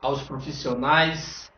Aos profissionais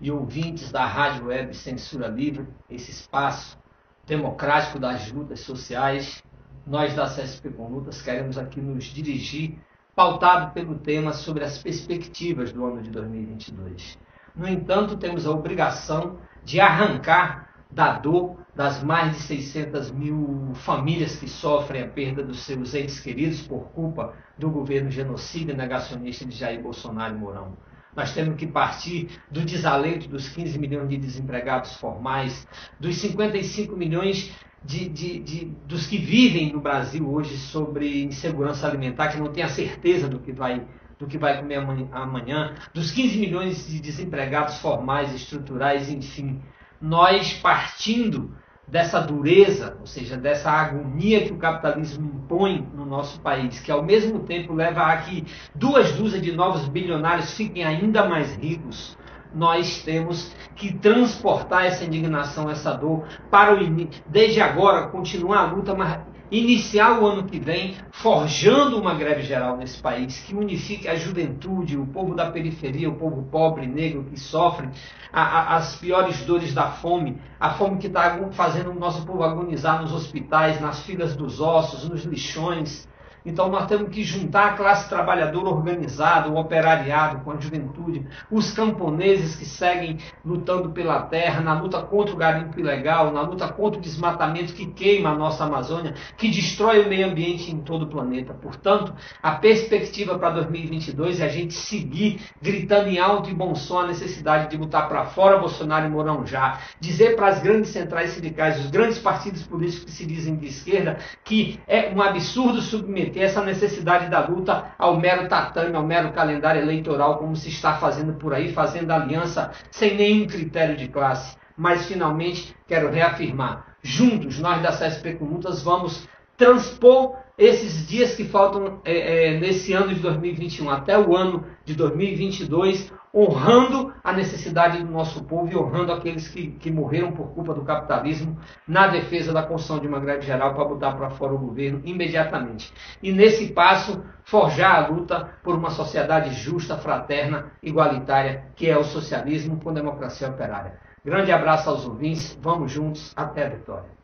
e ouvintes da Rádio Web Censura Livre, esse espaço democrático das lutas sociais, nós da CSP com Lutas queremos aqui nos dirigir, pautado pelo tema sobre as perspectivas do ano de 2022. No entanto, temos a obrigação de arrancar da dor das mais de 600 mil famílias que sofrem a perda dos seus entes queridos por culpa do governo genocida e negacionista de Jair Bolsonaro e Mourão. Nós temos que partir do desalento dos 15 milhões de desempregados formais, dos 55 milhões de, de, de, dos que vivem no Brasil hoje sobre insegurança alimentar, que não tem a certeza do que vai do que vai comer amanhã, dos 15 milhões de desempregados formais, estruturais, enfim, nós partindo dessa dureza, ou seja, dessa agonia que o capitalismo impõe no nosso país, que ao mesmo tempo leva a que duas dúzias de novos bilionários fiquem ainda mais ricos, nós temos que transportar essa indignação, essa dor para o desde agora continuar a luta, mas iniciar o ano que vem forjando uma greve geral nesse país que unifique a juventude, o povo da periferia, o povo pobre, negro que sofre a, a, as piores dores da fome, a fome que está fazendo o nosso povo agonizar nos hospitais, nas filas dos ossos, nos lixões, então nós temos que juntar a classe trabalhadora organizada, o operariado com a juventude, os camponeses que seguem lutando pela terra, na luta contra o garimpo ilegal, na luta contra o desmatamento que queima a nossa Amazônia, que destrói o meio ambiente em todo o planeta. Portanto, a perspectiva para 2022 é a gente seguir gritando em alto e bom som a necessidade de botar para fora Bolsonaro e Mourão já, dizer para as grandes centrais sindicais, os grandes partidos políticos que se dizem de esquerda, que é um absurdo submeter submeter essa necessidade da luta ao mero tatame, ao mero calendário eleitoral, como se está fazendo por aí, fazendo aliança sem nenhum critério de classe. Mas, finalmente, quero reafirmar: juntos, nós da CSP com Lutas vamos transpor esses dias que faltam é, é, nesse ano de 2021 até o ano de 2022 honrando a necessidade do nosso povo e honrando aqueles que, que morreram por culpa do capitalismo na defesa da construção de uma greve geral para botar para fora o governo imediatamente. E nesse passo, forjar a luta por uma sociedade justa, fraterna, igualitária, que é o socialismo com democracia operária. Grande abraço aos ouvintes, vamos juntos, até a vitória.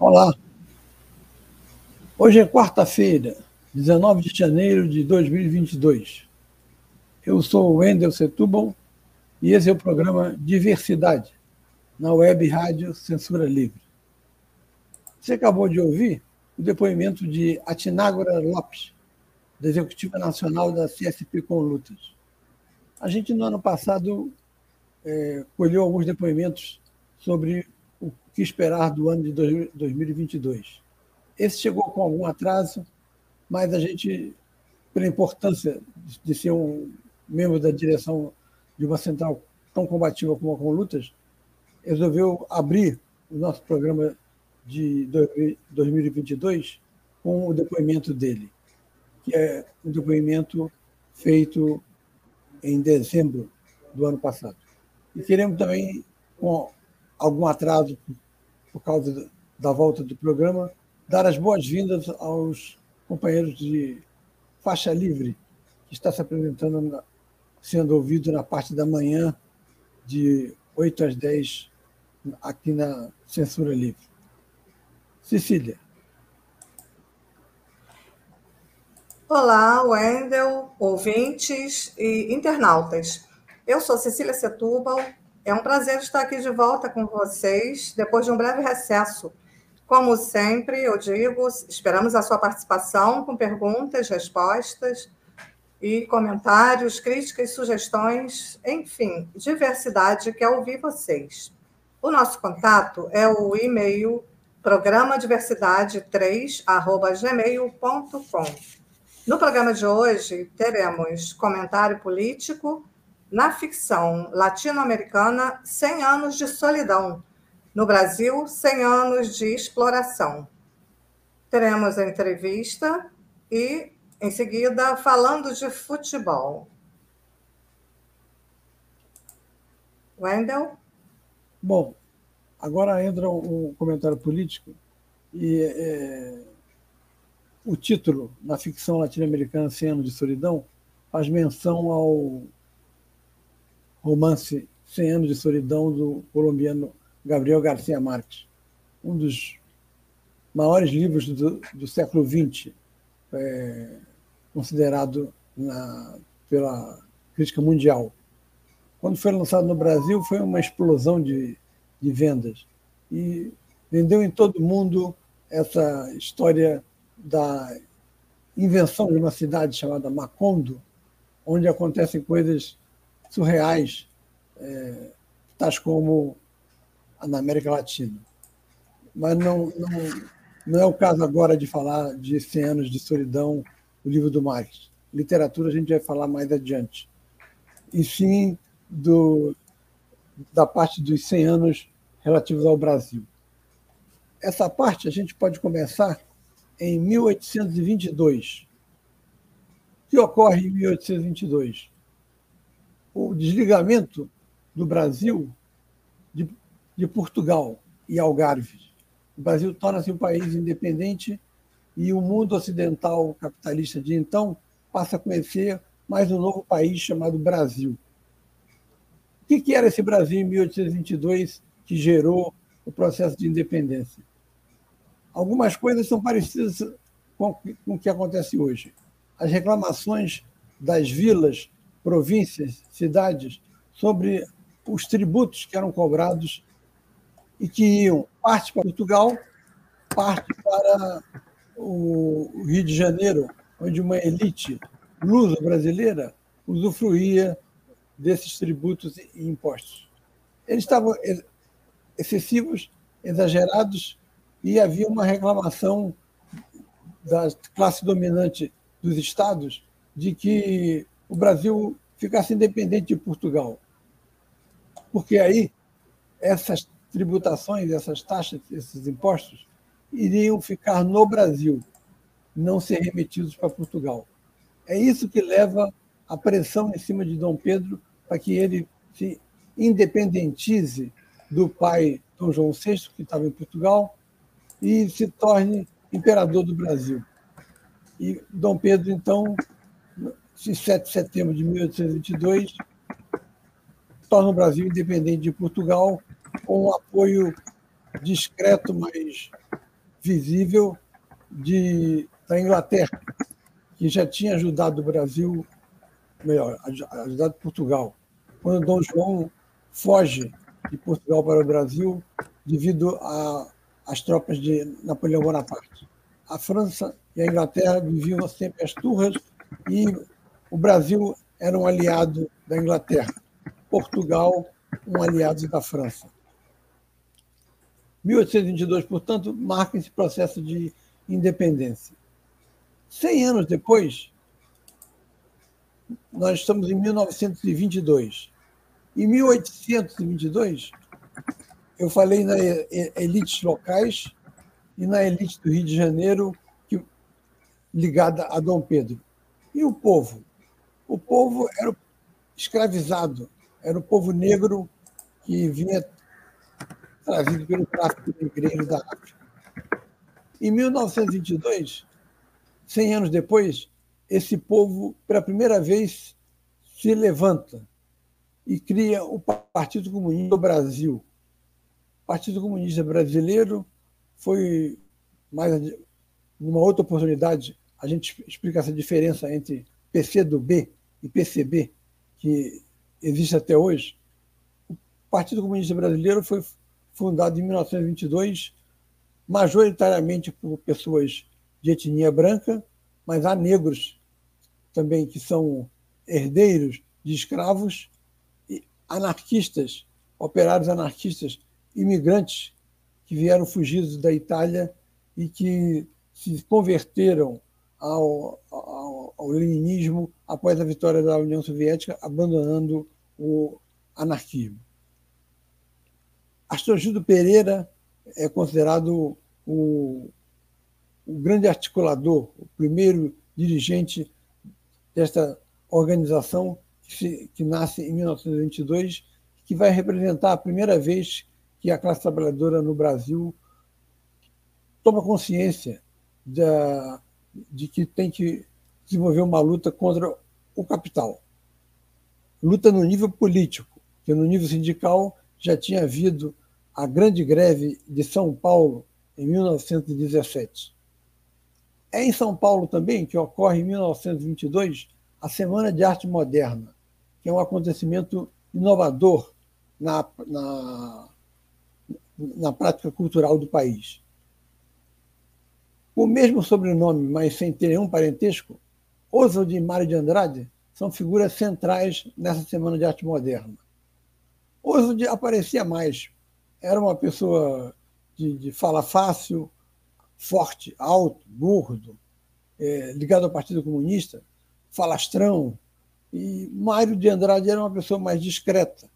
Olá, Hoje é quarta-feira, 19 de janeiro de 2022. Eu sou o Wendel Setúbal e esse é o programa Diversidade, na web rádio Censura Livre. Você acabou de ouvir o depoimento de Atinágora Lopes, da Executiva Nacional da CSP com Lutas. A gente, no ano passado, é, colheu alguns depoimentos sobre que esperar do ano de 2022. Esse chegou com algum atraso, mas a gente, pela importância de ser um membro da direção de uma central tão combativa como a Conlutas, resolveu abrir o nosso programa de 2022 com o depoimento dele, que é um depoimento feito em dezembro do ano passado. E queremos também, com algum atraso por causa da volta do programa, dar as boas-vindas aos companheiros de faixa livre, que está se apresentando, sendo ouvido na parte da manhã, de 8 às 10, aqui na Censura Livre. Cecília. Olá, Wendel, ouvintes e internautas. Eu sou Cecília Setúbal. É um prazer estar aqui de volta com vocês, depois de um breve recesso como sempre, eu digo, esperamos a sua participação com perguntas, respostas e comentários, críticas, sugestões, enfim, diversidade, quer ouvir vocês. O nosso contato é o e-mail programa diversidade3@gmail.com. No programa de hoje teremos comentário político na ficção latino-americana 100 anos de solidão. No Brasil, 100 anos de exploração. Teremos a entrevista e, em seguida, falando de futebol. Wendel? Bom, agora entra um comentário político e é, o título na ficção latino-americana 100 anos de solidão faz menção ao romance 100 anos de solidão do colombiano Gabriel Garcia Marques, um dos maiores livros do, do século XX, é, considerado na, pela crítica mundial. Quando foi lançado no Brasil, foi uma explosão de, de vendas. E vendeu em todo o mundo essa história da invenção de uma cidade chamada Macondo, onde acontecem coisas surreais, é, tais como na América Latina. Mas não, não, não é o caso agora de falar de 100 anos de solidão, o livro do Marx. Literatura a gente vai falar mais adiante. E sim do, da parte dos 100 anos relativos ao Brasil. Essa parte a gente pode começar em 1822. O que ocorre em 1822? O desligamento do Brasil de, de Portugal e Algarve. O Brasil torna-se um país independente e o mundo ocidental capitalista de então passa a conhecer mais um novo país chamado Brasil. O que era esse Brasil em 1822 que gerou o processo de independência? Algumas coisas são parecidas com o que acontece hoje. As reclamações das vilas, províncias, cidades sobre os tributos que eram cobrados e que iam parte para Portugal, parte para o Rio de Janeiro, onde uma elite luso-brasileira usufruía desses tributos e impostos. Eles estavam excessivos, exagerados, e havia uma reclamação da classe dominante dos estados de que o Brasil ficasse independente de Portugal. Porque aí essas tributações, essas taxas, esses impostos iriam ficar no Brasil, não ser remetidos para Portugal. É isso que leva a pressão em cima de Dom Pedro para que ele se independentize do pai Dom João VI, que estava em Portugal, e se torne imperador do Brasil. E Dom Pedro, então, em 7 de setembro de 1822, torna o Brasil independente de Portugal, com um apoio discreto, mas visível, de, da Inglaterra, que já tinha ajudado o Brasil, melhor, ajudado Portugal quando Dom João foge de Portugal para o Brasil devido às tropas de Napoleão Bonaparte. A França e a Inglaterra viviam sempre as turras e o Brasil era um aliado da Inglaterra, Portugal um aliado da França. 1822, portanto, marca esse processo de independência. Cem anos depois, nós estamos em 1922. Em 1822, eu falei na elites locais e na elite do Rio de Janeiro, que, ligada a Dom Pedro. E o povo? O povo era escravizado, era o povo negro que vinha trazido pelo tráfico negreiro da África. Em 1922, 100 anos depois, esse povo, pela primeira vez, se levanta e cria o Partido Comunista do Brasil. O Partido Comunista Brasileiro foi, mais numa outra oportunidade, a gente explica essa diferença entre PCdoB e PCB, que existe até hoje. O Partido Comunista Brasileiro foi fundado em 1922, majoritariamente por pessoas de etnia branca, mas há negros também que são herdeiros de escravos, anarquistas, operários anarquistas, imigrantes que vieram fugidos da Itália e que se converteram ao, ao, ao leninismo após a vitória da União Soviética, abandonando o anarquismo. Astrojudo Pereira é considerado o, o grande articulador, o primeiro dirigente desta organização que, se, que, nasce em 1922, que vai representar a primeira vez que a classe trabalhadora no Brasil toma consciência da, de que tem que desenvolver uma luta contra o capital. Luta no nível político, que no nível sindical já tinha havido a grande greve de São Paulo em 1917. É em São Paulo também que ocorre em 1922 a Semana de Arte Moderna, que é um acontecimento inovador na, na, na prática cultural do país. O mesmo sobrenome, mas sem ter nenhum parentesco, Oswald e Mário de Andrade são figuras centrais nessa Semana de Arte Moderna. Oswald aparecia mais, era uma pessoa de, de fala fácil, forte, alto, gordo, é, ligado ao Partido Comunista, falastrão. E Mário de Andrade era uma pessoa mais discreta.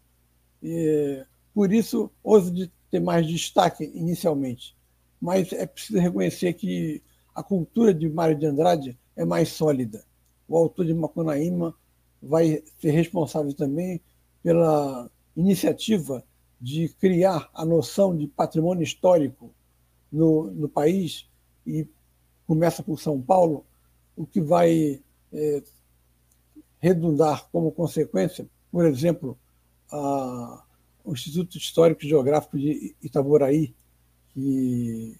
Por isso, de ter mais destaque inicialmente. Mas é preciso reconhecer que a cultura de Mário de Andrade é mais sólida. O autor de Macunaíma vai ser responsável também pela iniciativa de criar a noção de patrimônio histórico no, no país, e começa por São Paulo, o que vai é, redundar como consequência, por exemplo, a, o Instituto Histórico e Geográfico de Itaboraí, que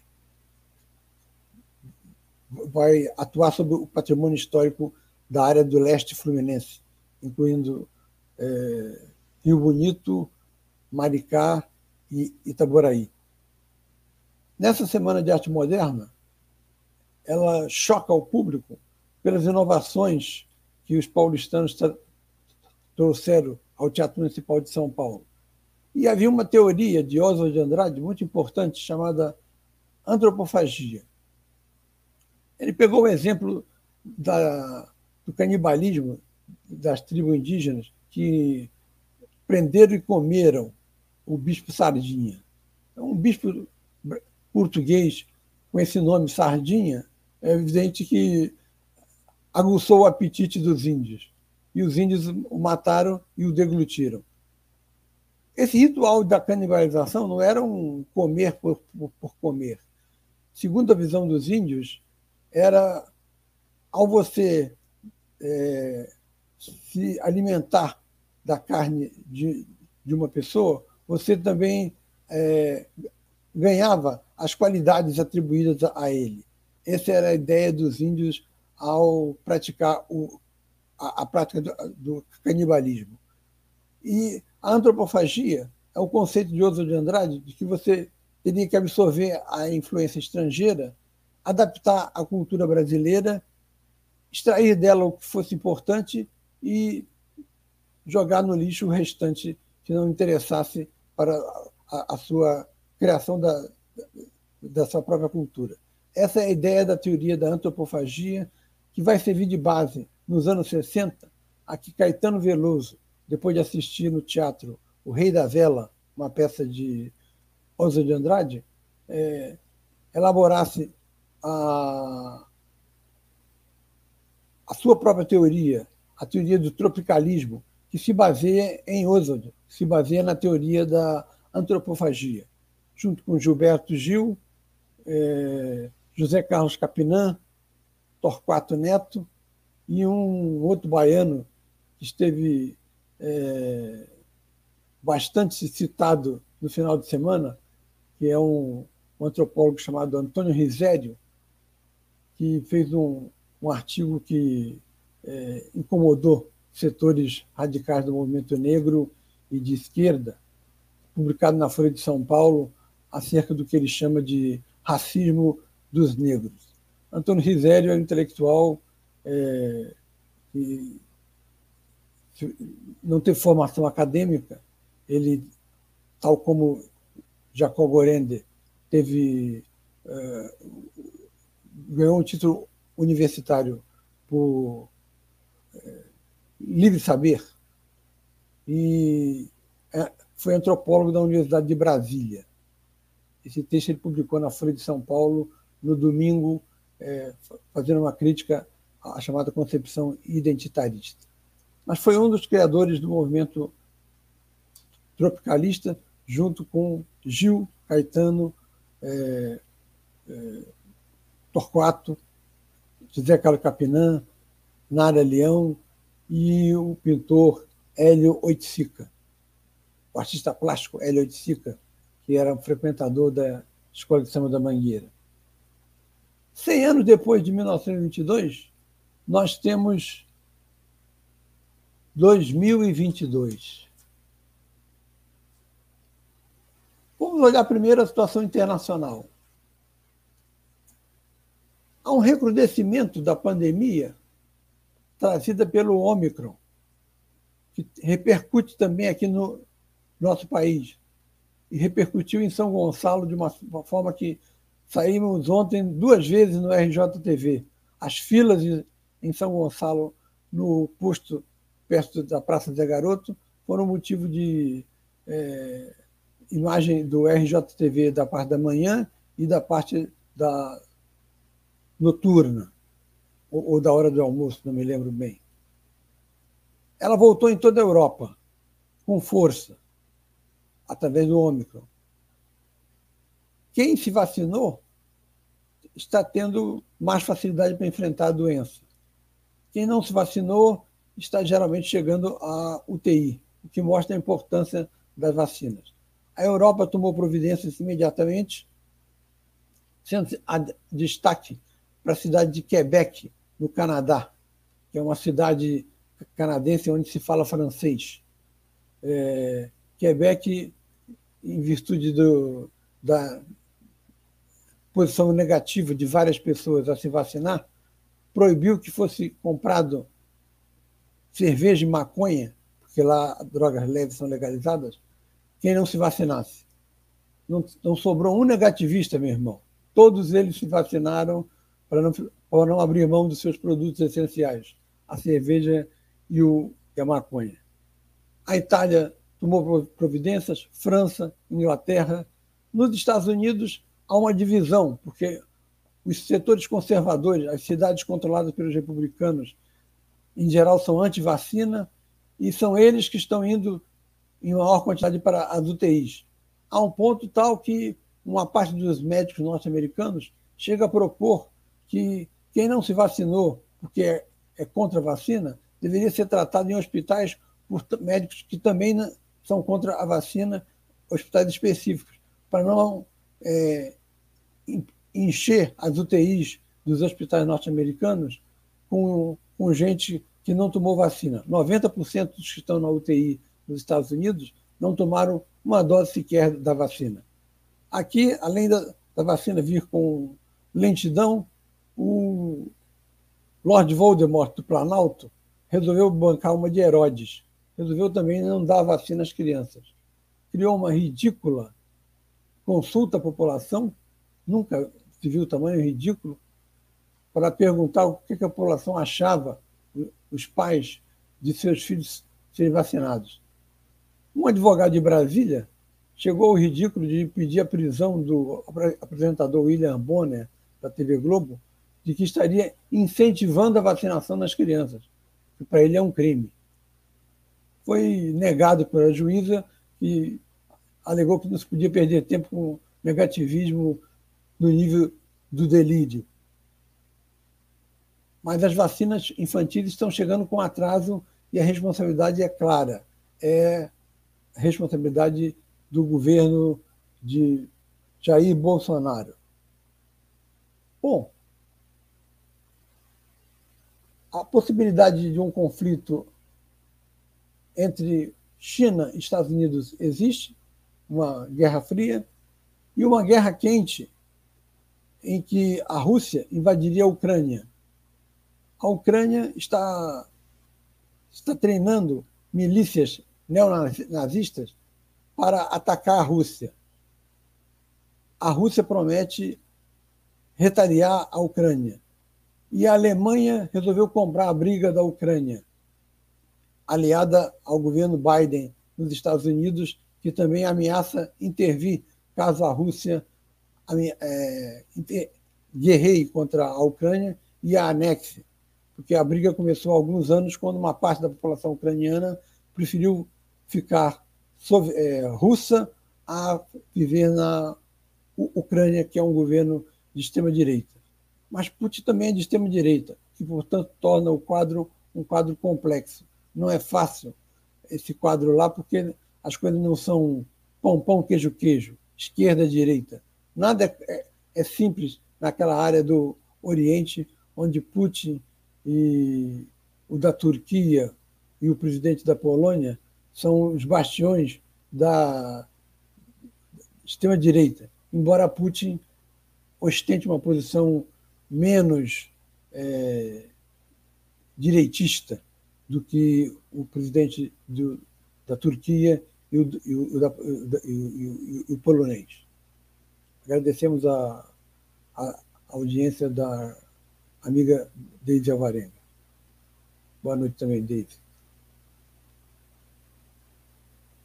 vai atuar sobre o patrimônio histórico da área do leste fluminense, incluindo é, Rio Bonito, Maricá e Itaboraí. Nessa Semana de Arte Moderna, ela choca o público pelas inovações que os paulistanos trouxeram ao Teatro Municipal de São Paulo. E havia uma teoria de Oswald de Andrade muito importante chamada antropofagia. Ele pegou o exemplo da, do canibalismo das tribos indígenas que prenderam e comeram o bispo Sardinha. Um bispo português com esse nome Sardinha, é evidente que aguçou o apetite dos índios. E os índios o mataram e o deglutiram. Esse ritual da canibalização não era um comer por, por, por comer. Segundo a visão dos índios, era ao você é, se alimentar da carne de, de uma pessoa, você também é, ganhava as qualidades atribuídas a ele. Essa era a ideia dos índios ao praticar o, a, a prática do, do, canibalismo. E a antropofagia é o conceito de Oswald de Andrade de que você teria que absorver a influência estrangeira, adaptar a cultura brasileira, extrair dela o que fosse importante e jogar no lixo o restante que não interessasse para a, a sua criação da, da sua própria cultura. Essa é a ideia da teoria da antropofagia, que vai servir de base nos anos 60 a que Caetano Veloso, depois de assistir no teatro O Rei da Vela, uma peça de Oswald de Andrade, é, elaborasse a, a sua própria teoria, a teoria do tropicalismo, que se baseia em Oswald, se baseia na teoria da antropofagia, junto com Gilberto Gil, é, José Carlos Capinã, Torquato Neto e um outro baiano que esteve é, bastante citado no final de semana, que é um, um antropólogo chamado Antônio Risério, que fez um, um artigo que é, incomodou setores radicais do movimento negro e de esquerda, publicado na Folha de São Paulo, acerca do que ele chama de racismo dos negros. Antônio Risério é um intelectual é, que não teve formação acadêmica, ele, tal como Jacob Gorende, teve é, ganhou um título universitário por é, livre saber e é, foi antropólogo da Universidade de Brasília. Esse texto ele publicou na Folha de São Paulo no domingo, é, fazendo uma crítica à chamada concepção identitarista. Mas foi um dos criadores do movimento tropicalista, junto com Gil Caetano é, Torquato, José Carlos Capinã, Nara Leão e o pintor Hélio Oiticica, o artista plástico Hélio Oiticica, que era um frequentador da Escola de Samba da Mangueira. Cem anos depois de 1922, nós temos 2022. Vamos olhar primeiro a situação internacional. Há um recrudescimento da pandemia trazida pelo Ômicron, que repercute também aqui no nosso país. E repercutiu em São Gonçalo de uma, forma que saímos ontem duas vezes no RJTV. As filas em São Gonçalo, no posto perto da Praça Zé Garoto, foram motivo de é, imagem do RJTV da parte da manhã e da parte da noturna, ou, ou da hora do almoço, não me lembro bem. Ela voltou em toda a Europa, com força, através do Ômicron. Quem se vacinou está tendo mais facilidade para enfrentar a doença. Quem não se vacinou está geralmente chegando à UTI, o que mostra a importância das vacinas. A Europa tomou providências imediatamente, sendo destaque para a cidade de Quebec, no Canadá, que é uma cidade canadense onde se fala francês. É, Quebec, em virtude do, da posição negativa de várias pessoas a se vacinar, proibiu que fosse comprado cerveja e maconha, porque lá drogas leves são legalizadas, quem não se vacinasse. Não, não sobrou um negativista, meu irmão. Todos eles se vacinaram para não, para não abrir mão dos seus produtos essenciais, a cerveja e, o, e a maconha. A Itália tomou providências, França, Inglaterra. Nos Estados Unidos há uma divisão, porque os setores conservadores, as cidades controladas pelos republicanos, em geral são anti-vacina, e são eles que estão indo em maior quantidade para as UTIs. Há um ponto tal que uma parte dos médicos norte-americanos chega a propor que quem não se vacinou porque é, é contra a vacina deveria ser tratado em hospitais por médicos que também são contra a vacina, hospitais específicos, para não é, encher as UTIs dos hospitais norte-americanos com, com gente que não tomou vacina. 90% dos que estão na UTI nos Estados Unidos não tomaram uma dose sequer da vacina. Aqui, além da, da vacina vir com lentidão, o Lord Voldemort do Planalto resolveu bancar uma de Herodes. Resolveu também não dar vacina às crianças. Criou uma ridícula consulta à população, nunca se viu tamanho ridículo, para perguntar o que a população achava, os pais, de seus filhos serem vacinados. Um advogado de Brasília chegou ao ridículo de pedir a prisão do apresentador William Bonner, da TV Globo, de que estaria incentivando a vacinação das crianças, que para ele é um crime. Foi negado pela juíza e alegou que não se podia perder tempo com negativismo no nível do delírio. Mas as vacinas infantis estão chegando com atraso e a responsabilidade é clara. É responsabilidade do governo de Jair Bolsonaro. Bom, a possibilidade de um conflito entre China e Estados Unidos existe, uma guerra fria, e uma guerra quente em que a Rússia invadiria a Ucrânia. A Ucrânia está, está treinando milícias neonazistas para atacar a Rússia. a Rússia promete retaliar a Ucrânia. E a Alemanha resolveu comprar a briga da Ucrânia, aliada ao governo Biden nos Estados Unidos, que também ameaça intervir caso a Rússia é, guerreie contra a Ucrânia e a anexe, porque a briga começou há alguns anos quando uma parte da população ucraniana preferiu ficar é, russa a viver na Ucrânia, que é um governo de extrema-direita. Mas Putin também é de extrema-direita, que, portanto, torna o quadro um quadro complexo. Não é fácil esse quadro lá, porque as coisas não são pão, pão, queijo, queijo, esquerda, direita. Nada é, é, é simples naquela área do Oriente, onde Putin e o da Turquia e o presidente da Polônia são os bastiões da extrema-direita, embora Putin ostente uma posição menos é, direitista do que o presidente do, da Turquia e o, e o, da, e o, o polonês. Agradecemos a, a audiência da amiga Deide Alvarenga. Boa noite também, Deide.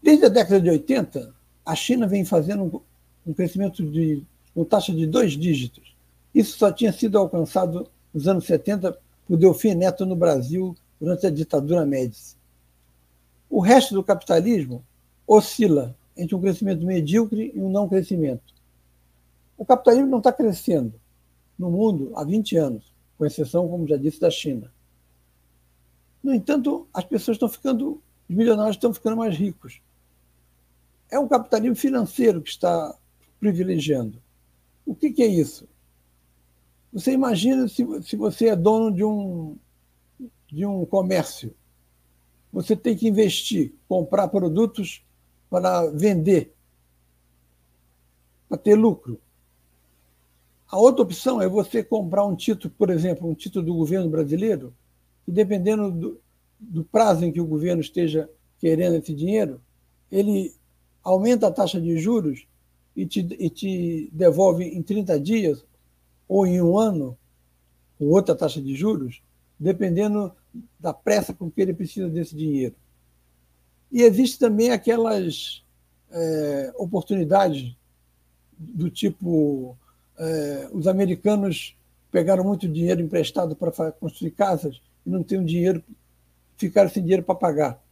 Desde a década de 80, a China vem fazendo um crescimento de, com taxa de dois dígitos. Isso só tinha sido alcançado nos anos 70 por Delfim Neto no Brasil durante a ditadura Médici. O resto do capitalismo oscila entre um crescimento medíocre e um não crescimento. O capitalismo não está crescendo no mundo há 20 anos, com exceção, como já disse, da China. No entanto, as pessoas estão ficando, os milionários estão ficando mais ricos. É um capitalismo financeiro que está privilegiando. O que, que é isso? Você imagina se, se você é dono de um, de um comércio. Você tem que investir, comprar produtos para vender, para ter lucro. A outra opção é você comprar um título, por exemplo, um título do governo brasileiro, e dependendo do, do prazo em que o governo esteja querendo esse dinheiro, ele aumenta a taxa de juros e te, e te devolve em 30 dias ou em um ano, com outra taxa de juros, dependendo da pressa com que ele precisa desse dinheiro. E existe também aquelas é, oportunidades do tipo é, os americanos pegaram muito dinheiro emprestado para construir casas e não tinham dinheiro, ficaram sem dinheiro para pagar.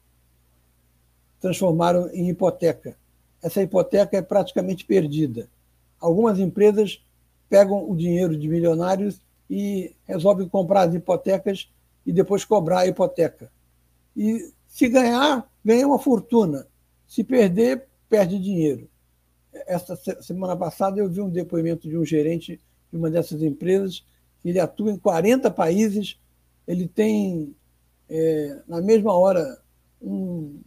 Transformaram em hipoteca. Essa hipoteca é praticamente perdida. Algumas empresas pegam o dinheiro de milionários e resolvem comprar as hipotecas e depois cobrar a hipoteca. E se ganhar, ganha uma fortuna. Se perder, perde dinheiro essa semana passada eu vi um depoimento de um gerente de uma dessas empresas, ele atua em 40 países, ele tem, é, na mesma hora, um,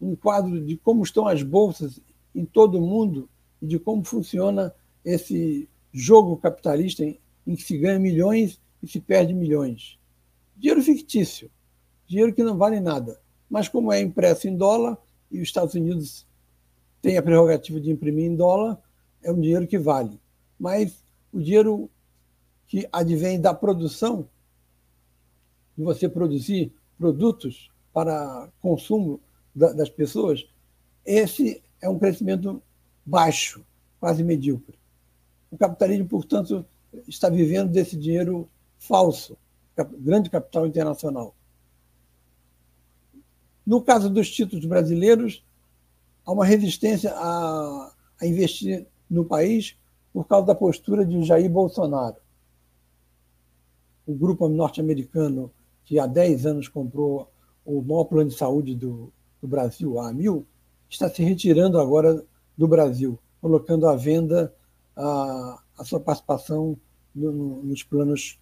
um quadro de como estão as bolsas em todo o mundo e de como funciona esse jogo capitalista em, que se ganha milhões e se perde milhões. Dinheiro fictício, dinheiro que não vale nada. Mas como é impresso em dólar e os Estados Unidos tem a prerrogativa de imprimir em dólar, é um dinheiro que vale. Mas o dinheiro que advém da produção, de você produzir produtos para consumo das pessoas, esse é um crescimento baixo, quase medíocre. O capitalismo, portanto, está vivendo desse dinheiro falso, grande capital internacional. No caso dos títulos brasileiros, há uma resistência a, a investir no país por causa da postura de Jair Bolsonaro. O grupo norte-americano, que há 10 anos comprou o maior plano de saúde do, do Brasil, a AMIL, está se retirando agora do Brasil, colocando à venda a, a sua participação no, no, nos planos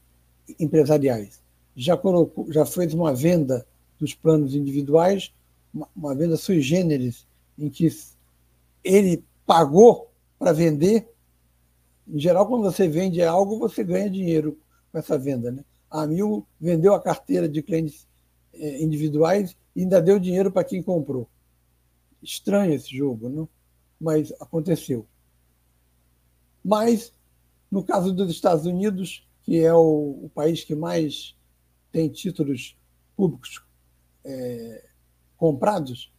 empresariais. Já, colocou, já fez uma venda dos planos individuais, uma, uma venda sui generis em que ele pagou para vender. Em geral, quando você vende algo, você ganha dinheiro com essa venda. Né? A Mil vendeu a carteira de clientes eh, individuais e ainda deu dinheiro para quem comprou. Estranho esse jogo, não? mas aconteceu. Mas, no caso dos Estados Unidos, que é o, o país que mais tem títulos públicos é, comprados,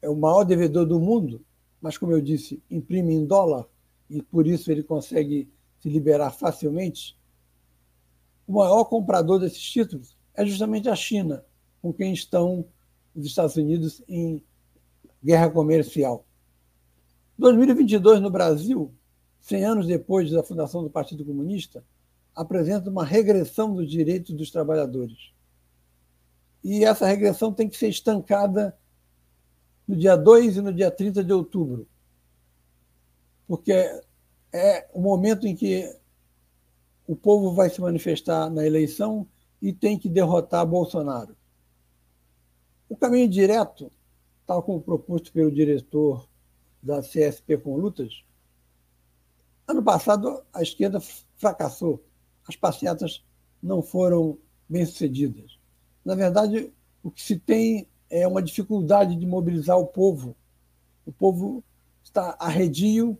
é o maior devedor do mundo, mas, como eu disse, imprime em dólar e por isso ele consegue se liberar facilmente. O maior comprador desses títulos é justamente a China, com quem estão os Estados Unidos em guerra comercial. 2022 no Brasil, 100 anos depois da fundação do Partido Comunista, apresenta uma regressão dos direitos dos trabalhadores. E essa regressão tem que ser estancada no dia 2 e no dia 30 de outubro, porque é o momento em que o povo vai se manifestar na eleição e tem que derrotar Bolsonaro. O caminho direto, tal como proposto pelo diretor da CSP com lutas, ano passado a esquerda fracassou. As passeatas não foram bem-sucedidas. Na verdade, o que se tem é uma dificuldade de mobilizar o povo. O povo está arredio,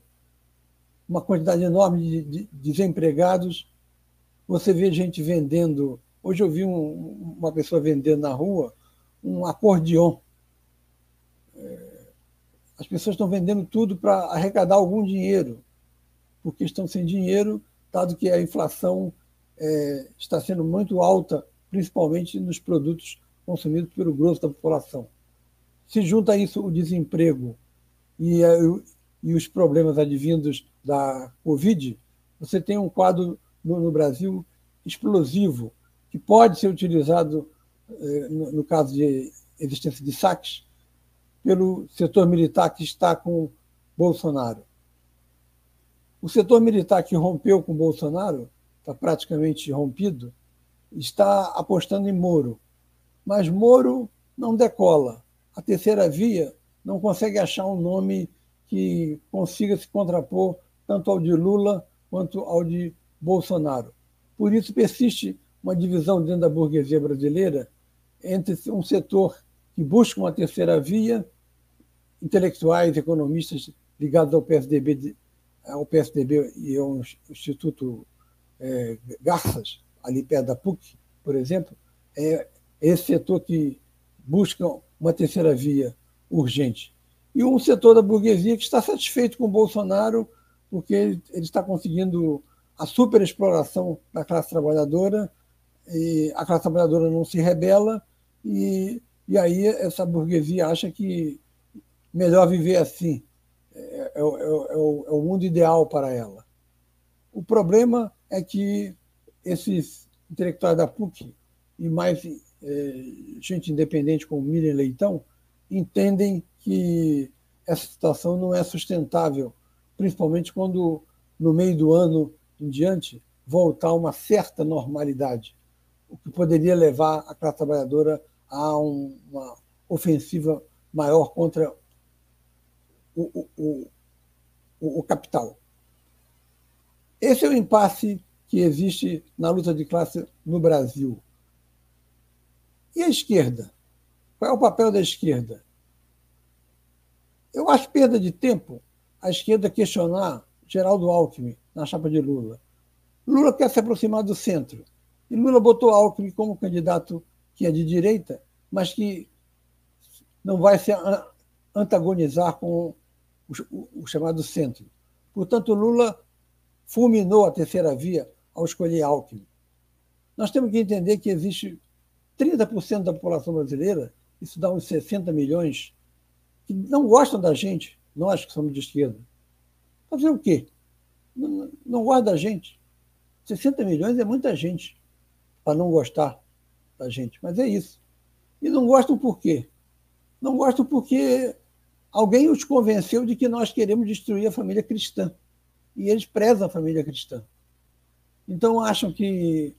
uma quantidade enorme de, de, desempregados. Você vê gente vendendo. Hoje eu vi um, uma pessoa vendendo na rua um acordeon. É, as pessoas estão vendendo tudo para arrecadar algum dinheiro, porque estão sem dinheiro, dado que a inflação é, está sendo muito alta, principalmente nos produtos consumidos pelo grosso da população. Se junta a isso o desemprego e, e os problemas advindos da Covid, você tem um quadro no, no Brasil explosivo, que pode ser utilizado, eh, no, no, caso de existência de saques, pelo setor militar que está com Bolsonaro. O setor militar que rompeu com Bolsonaro, está praticamente rompido, está apostando em Moro. Mas Moro não decola. A terceira via não consegue achar um nome que consiga se contrapor tanto ao de Lula quanto ao de Bolsonaro. Por isso persiste uma divisão dentro da burguesia brasileira entre um setor que busca uma terceira via, intelectuais, economistas ligados ao PSDB, ao PSDB e ao Instituto é, Garças, ali perto da PUC, por exemplo, é esse setor que busca uma terceira via urgente. E um setor da burguesia que está satisfeito com o Bolsonaro, porque ele, ele está conseguindo a superexploração da classe trabalhadora, e a classe trabalhadora não se rebela, e, e aí essa burguesia acha que melhor viver assim, é, é, é, é o, é o mundo ideal para ela. O problema é que esses intelectuais da PUC e mais é, gente independente como Miriam Leitão entendem que essa situação não é sustentável, principalmente quando, no meio do ano em diante, voltar a uma certa normalidade, o que poderia levar a classe trabalhadora a uma ofensiva maior contra o, o, o, capital. Esse é o impasse que existe na luta de classe no Brasil. E a esquerda? Qual é o papel da esquerda? Eu acho perda de tempo a esquerda questionar Geraldo Alckmin na chapa de Lula. Lula quer se aproximar do centro. E Lula botou Alckmin como candidato que é de direita, mas que não vai se antagonizar com o, o chamado centro. Portanto, Lula fulminou a terceira via ao escolher Alckmin. Nós temos que entender que existe 30% da população brasileira, isso dá uns 60 milhões que não gostam da gente, nós que somos de esquerda. Fazer o quê? Não, não gostam da gente. 60 milhões é muita gente para não gostar da gente, mas é isso. E não gostam por quê? Não gostam porque alguém os convenceu de que nós queremos destruir a família cristã. E eles prezam a família cristã. Então acham que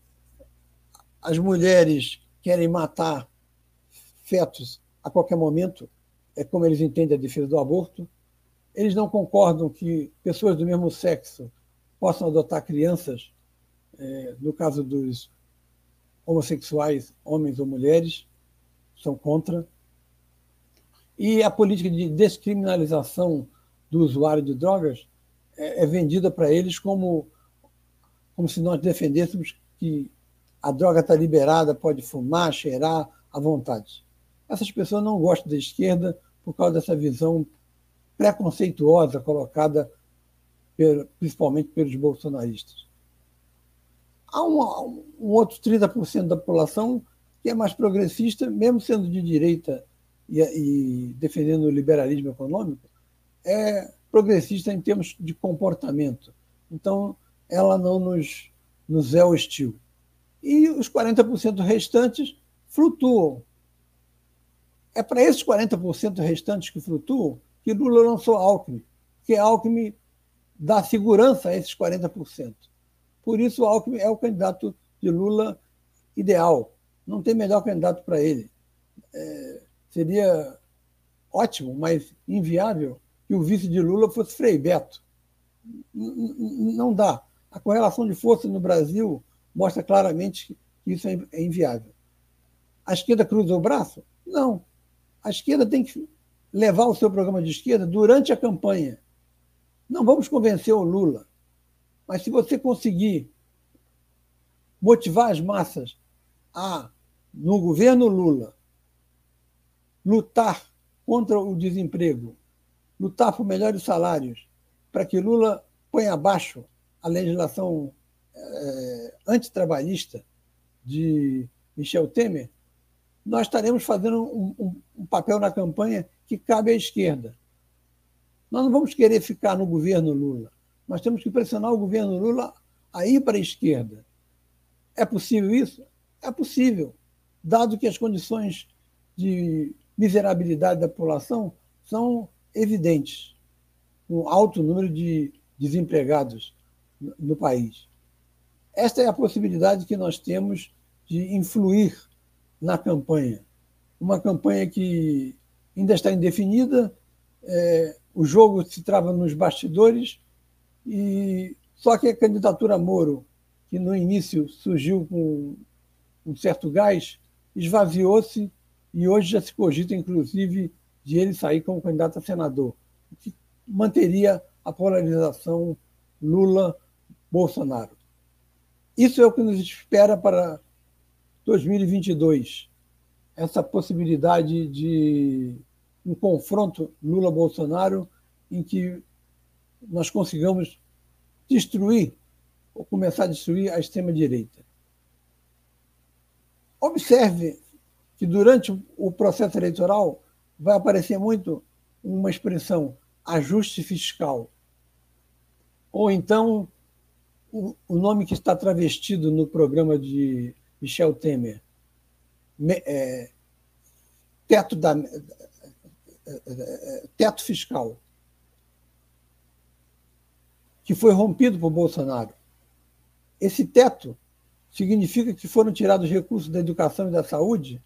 as mulheres querem matar fetos a qualquer momento é como eles entendem a defesa do aborto. Eles não concordam que pessoas do mesmo sexo possam adotar crianças, é, no caso dos homossexuais, homens ou mulheres, são contra. E a política de descriminalização do usuário de drogas é, é vendida para eles como, como se nós defendêssemos que a droga está liberada, pode fumar, cheirar à vontade. Essas pessoas não gostam da esquerda por causa dessa visão preconceituosa colocada principalmente pelos bolsonaristas. Há um, um outro 30% da população que é mais progressista, mesmo sendo de direita e, e defendendo o liberalismo econômico, é progressista em termos de comportamento. Então, ela não nos, nos é hostil. E os 40% restantes flutuam. É para esses 40% restantes que flutuam que Lula lançou Alckmin, porque Alckmin dá segurança a esses 40%. Por isso, Alckmin é o candidato de Lula ideal. Não tem melhor candidato para ele. É, seria ótimo, mas inviável que o vice de Lula fosse Frei Beto. Não dá. A correlação de força no Brasil mostra claramente que isso é, é inviável. A esquerda cruza o braço? Não. A esquerda tem que levar o seu programa de esquerda durante a campanha. Não vamos convencer o Lula, mas se você conseguir motivar as massas a, no governo Lula, lutar contra o desemprego, lutar por melhores salários, para que Lula ponha abaixo a legislação é, antitrabalhista de Michel Temer, nós estaremos fazendo um, um, um, papel na campanha que cabe à esquerda. Nós não vamos querer ficar no governo Lula. Nós temos que pressionar o governo Lula a ir para a esquerda. É possível isso? É possível, dado que as condições de miserabilidade da população são evidentes. Um alto número de desempregados no país. Esta é a possibilidade que nós temos de influir na campanha. Uma campanha que ainda está indefinida, é, o jogo se trava nos bastidores, e só que a candidatura Moro, que no início surgiu com um certo gás, esvaziou-se e hoje já se cogita, inclusive, de ele sair como candidato a senador, que manteria a polarização Lula-Bolsonaro. Isso é o que nos espera para 2022. Essa possibilidade de um confronto Lula-Bolsonaro em que nós consigamos destruir ou começar a destruir a extrema-direita. Observe que durante o processo eleitoral vai aparecer muito uma expressão ajuste fiscal. Ou então o, nome que está travestido no programa de Michel Temer, é, teto, da, teto fiscal, que foi rompido por Bolsonaro. Esse teto significa que foram tirados recursos da educação e da saúde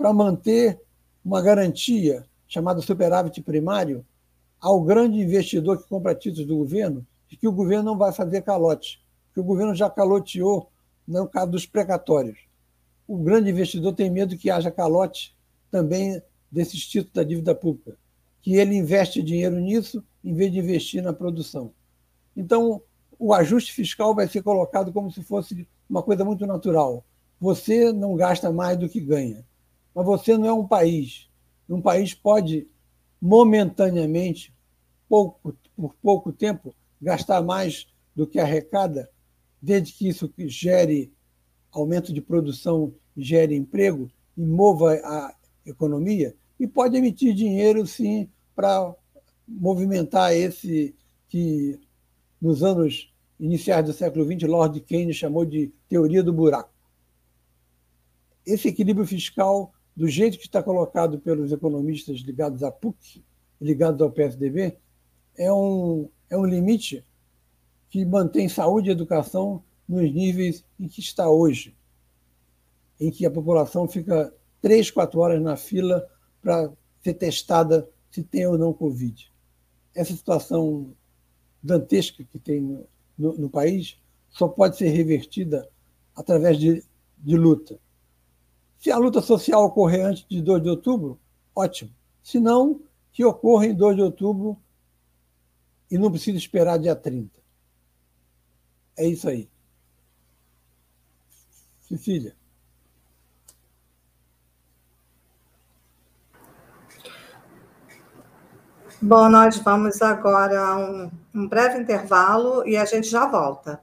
para manter uma garantia chamada superávit primário ao grande investidor que compra títulos do governo de que o governo não vai fazer calote, que o governo já caloteou no caso dos precatórios. O grande investidor tem medo que haja calote também desses títulos da dívida pública, que ele investe dinheiro nisso em vez de investir na produção. Então, o ajuste fiscal vai ser colocado como se fosse uma coisa muito natural. Você não gasta mais do que ganha, mas você não é um país. Um país pode, momentaneamente, pouco, por pouco tempo, gastar mais do que arrecada, desde que isso gere aumento de produção, gere emprego e mova a economia, e pode emitir dinheiro, sim, para movimentar esse que, nos anos iniciais do século XX, Lord Keynes chamou de teoria do buraco. Esse equilíbrio fiscal, do jeito que está colocado pelos economistas ligados à PUC, ligados ao PSDB, é um, é um limite que mantém saúde e educação nos níveis em que está hoje, em que a população fica três, quatro horas na fila para ser testada se tem ou não Covid. Essa situação dantesca que tem no, no, no país só pode ser revertida através de, de luta. Se a luta social ocorrer antes de 2 de outubro, ótimo. Se não, que ocorra em 2 de outubro e não precisa esperar dia 30. É isso aí. Cecília. Bom, nós vamos agora a um, um breve intervalo e a gente já volta.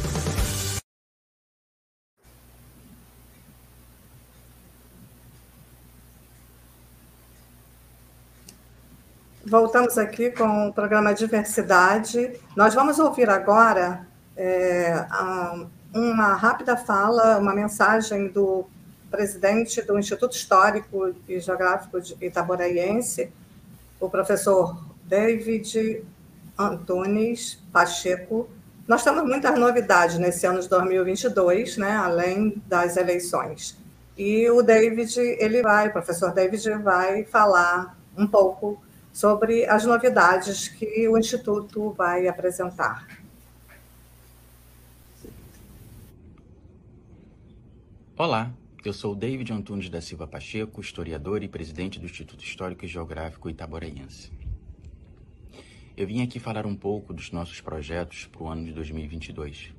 Voltamos aqui com o programa Diversidade. Nós vamos ouvir agora é, uma rápida fala, uma mensagem do presidente do Instituto Histórico e Geográfico Itaboraiense, o professor David Antunes Pacheco. Nós temos muitas novidades nesse ano de 2022, né, além das eleições. E o David, ele vai, o professor David vai falar um pouco sobre as novidades que o Instituto vai apresentar. Olá, eu sou David Antunes da Silva Pacheco, historiador e presidente do Instituto Histórico e Geográfico Itaboraense. Eu vim aqui falar um pouco dos nossos projetos para o ano de 2022.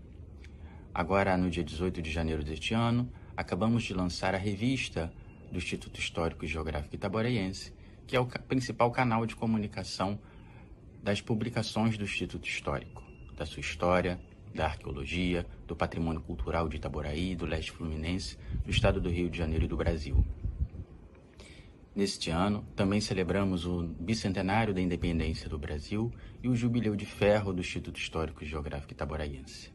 Agora, no dia 18 de janeiro deste ano, acabamos de lançar a revista do Instituto Histórico e Geográfico Itaboraense, que é o principal canal de comunicação das publicações do Instituto Histórico, da sua história, da arqueologia, do patrimônio cultural de Itaboraí, do leste fluminense, do estado do Rio de Janeiro e do Brasil. Neste ano, também celebramos o bicentenário da independência do Brasil e o jubileu de ferro do Instituto Histórico e Geográfico Itaboraiense.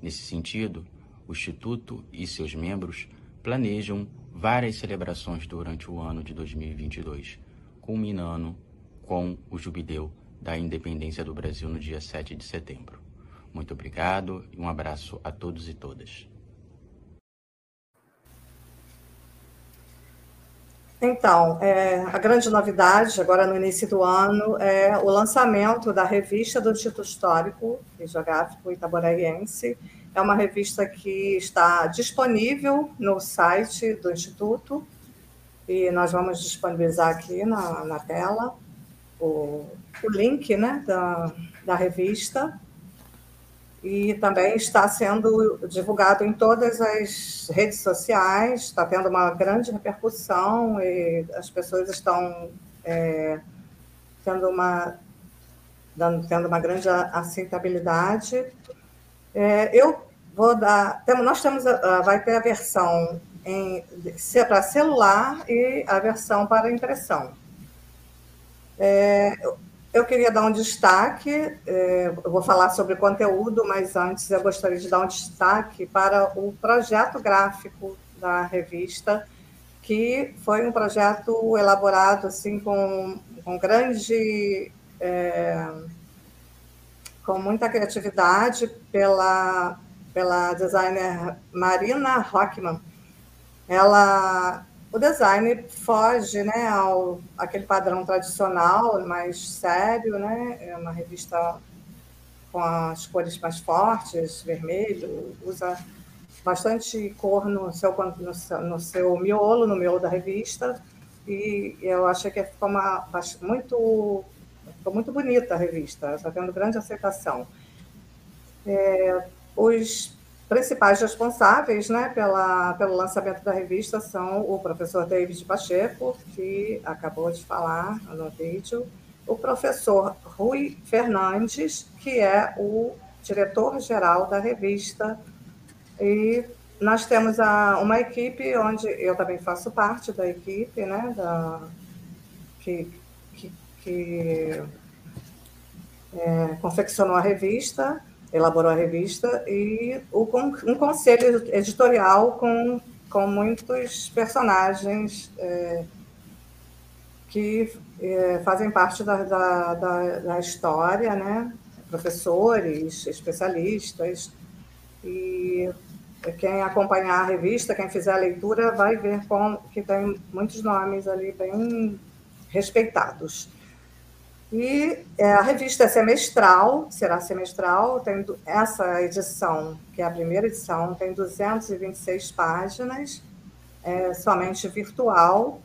Nesse sentido, o Instituto e seus membros planejam várias celebrações durante o ano de 2022, culminando com o jubileu da independência do Brasil no dia 7 de setembro. Muito obrigado e um abraço a todos e todas. Então, é, a grande novidade, agora no início do ano, é o lançamento da revista do Instituto Histórico e Geográfico Itaboraiense. É uma revista que está disponível no site do Instituto, e nós vamos disponibilizar aqui na, na tela o, o link né, da, da revista e também está sendo divulgado em todas as redes sociais, está tendo uma grande repercussão e as pessoas estão é, tendo, uma, dando, tendo uma grande aceitabilidade. É, eu vou dar. Temos, nós temos, vai ter a versão para celular e a versão para impressão. É, eu queria dar um destaque, é, eu vou falar sobre conteúdo, mas antes eu gostaria de dar um destaque para o projeto gráfico da revista, que foi um projeto elaborado assim com, com grande. É, com muita criatividade pela, pela designer Marina Rockman. Ela o design foge né, ao aquele padrão tradicional, mais sério, né? É uma revista com as cores mais fortes, vermelho, usa bastante cor no seu, no seu, no seu miolo, no miolo da revista, e eu achei que ficou uma, muito, ficou muito bonita a revista, está tendo grande aceitação. É, os principais responsáveis né, pela, pelo lançamento da revista são o professor David Pacheco, que acabou de falar no vídeo, o professor Rui Fernandes, que é o diretor-geral da revista, e nós temos a, uma equipe onde eu também faço parte da equipe, né, da, que, que, é, confeccionou a revista, elaborou a revista, e o, um conselho editorial com, com muitos personagens é, que é, fazem parte da, da, da, da história, né? professores, especialistas, e quem acompanhar a revista, quem fizer a leitura, vai ver com, que tem muitos nomes ali bem respeitados. E é, a revista é semestral, será semestral, tem essa edição, que é a primeira edição, tem 226 páginas, é somente virtual.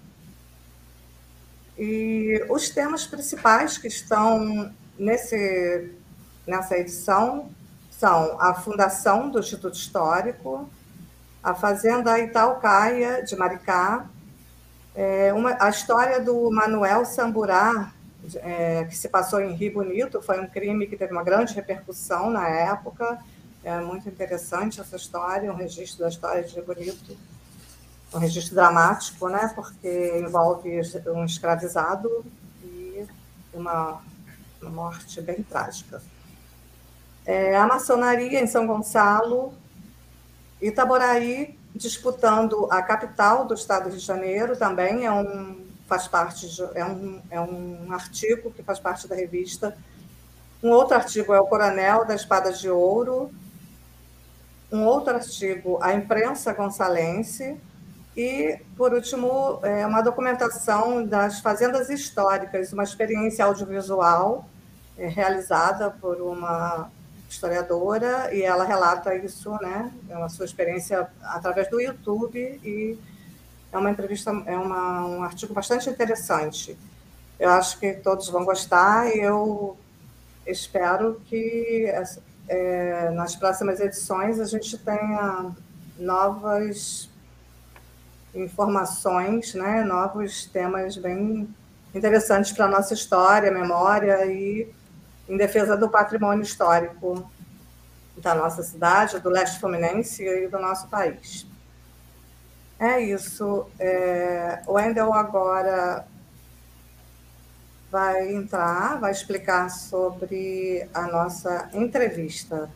E os temas principais que estão nesse, nessa edição são a fundação do Instituto Histórico, a Fazenda Itaucaia de Maricá, é, uma, a história do Manuel Samburá, é, que se passou em Rio Bonito, foi um crime que teve uma grande repercussão na época, é muito interessante essa história, um registro da história de Rio Bonito, um registro dramático, né, porque envolve um escravizado e uma, uma morte bem trágica. É, a maçonaria em São Gonçalo, Itaboraí disputando a capital do estado de Janeiro também é um faz parte de, é um, é um artigo que faz parte da revista. Um outro artigo é o Coronel da Espada de Ouro. Um outro artigo, a imprensa gonçalense. E, por último, é uma documentação das fazendas históricas, uma experiência audiovisual é, realizada por uma historiadora, e ela relata isso, né, é a sua experiência através do YouTube, e é uma entrevista, é uma, um artigo bastante interessante. Eu acho que todos vão gostar, e eu espero que é, nas próximas edições a gente tenha novas informações, né, novos temas bem interessantes para a nossa história, memória e em defesa do patrimônio histórico da nossa cidade, do leste fluminense e do nosso país. É isso. É, o Wendel agora vai entrar, vai explicar sobre a nossa entrevista.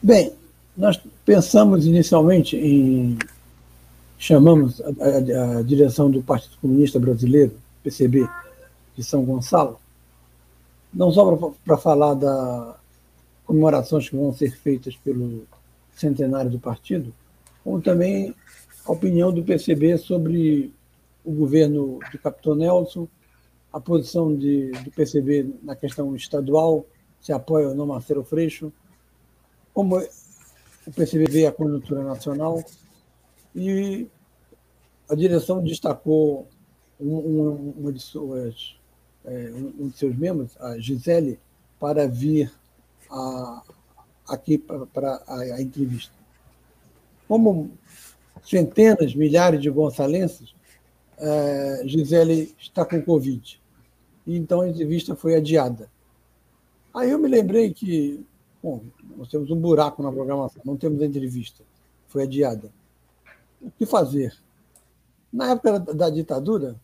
Bem, nós pensamos inicialmente em chamamos a, a, a direção do Partido Comunista Brasileiro, PCB, de São Gonçalo, não só para falar das comemorações que vão ser feitas pelo centenário do partido, como também a opinião do PCB sobre o governo do Capitão Nelson, a posição de, do PCB na questão estadual, se apoia ou não Marcelo Freixo, como o PCB vê a conjuntura nacional, e a direção destacou um, um, uma de suas é, um de seus membros, a Gisele, para vir a, aqui para a, a, entrevista. Como centenas, milhares de gonçalenses, é, Gisele está com Covid. E então a entrevista foi adiada. Aí eu me lembrei que, bom, nós temos um buraco na programação, não temos entrevista, foi adiada. O que fazer? Na época da ditadura,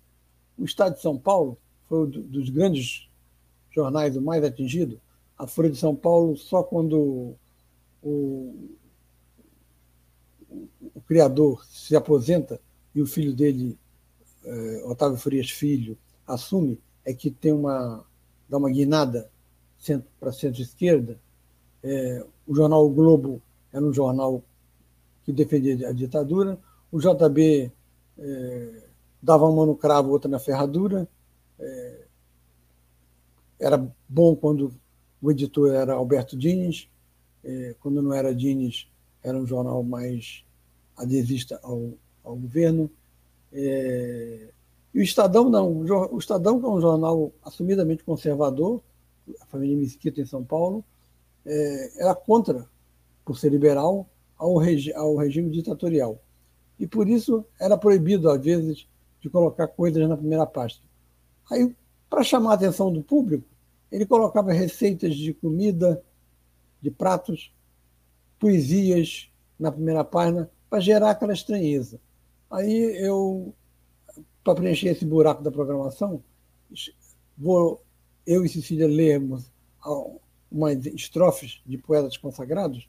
o Estado de São Paulo foi um dos grandes jornais o mais atingido. A Folha de São Paulo, só quando o, o, criador se aposenta e o filho dele, eh, Otávio Frias Filho, assume, é que tem uma dá uma guinada para centro-esquerda. É, o jornal o Globo era um jornal que defendia a ditadura. O JB é, dava uma no cravo, outra na ferradura. Era bom quando o editor era Alberto Dines, quando não era Dines, era um jornal mais adesista ao, ao governo. É, e o Estadão não. O Estadão, é um jornal assumidamente conservador, a família Mesquita em São Paulo, é, era contra, por ser liberal, ao, regi ao regime ditatorial. E por isso era proibido, às vezes, de colocar coisas na primeira página. Aí, para chamar a atenção do público, ele colocava receitas de comida, de pratos, poesias na primeira página para gerar aquela estranheza. Aí eu, para preencher esse buraco da programação, vou eu e Cecília lermos umas estrofes de poetas consagrados,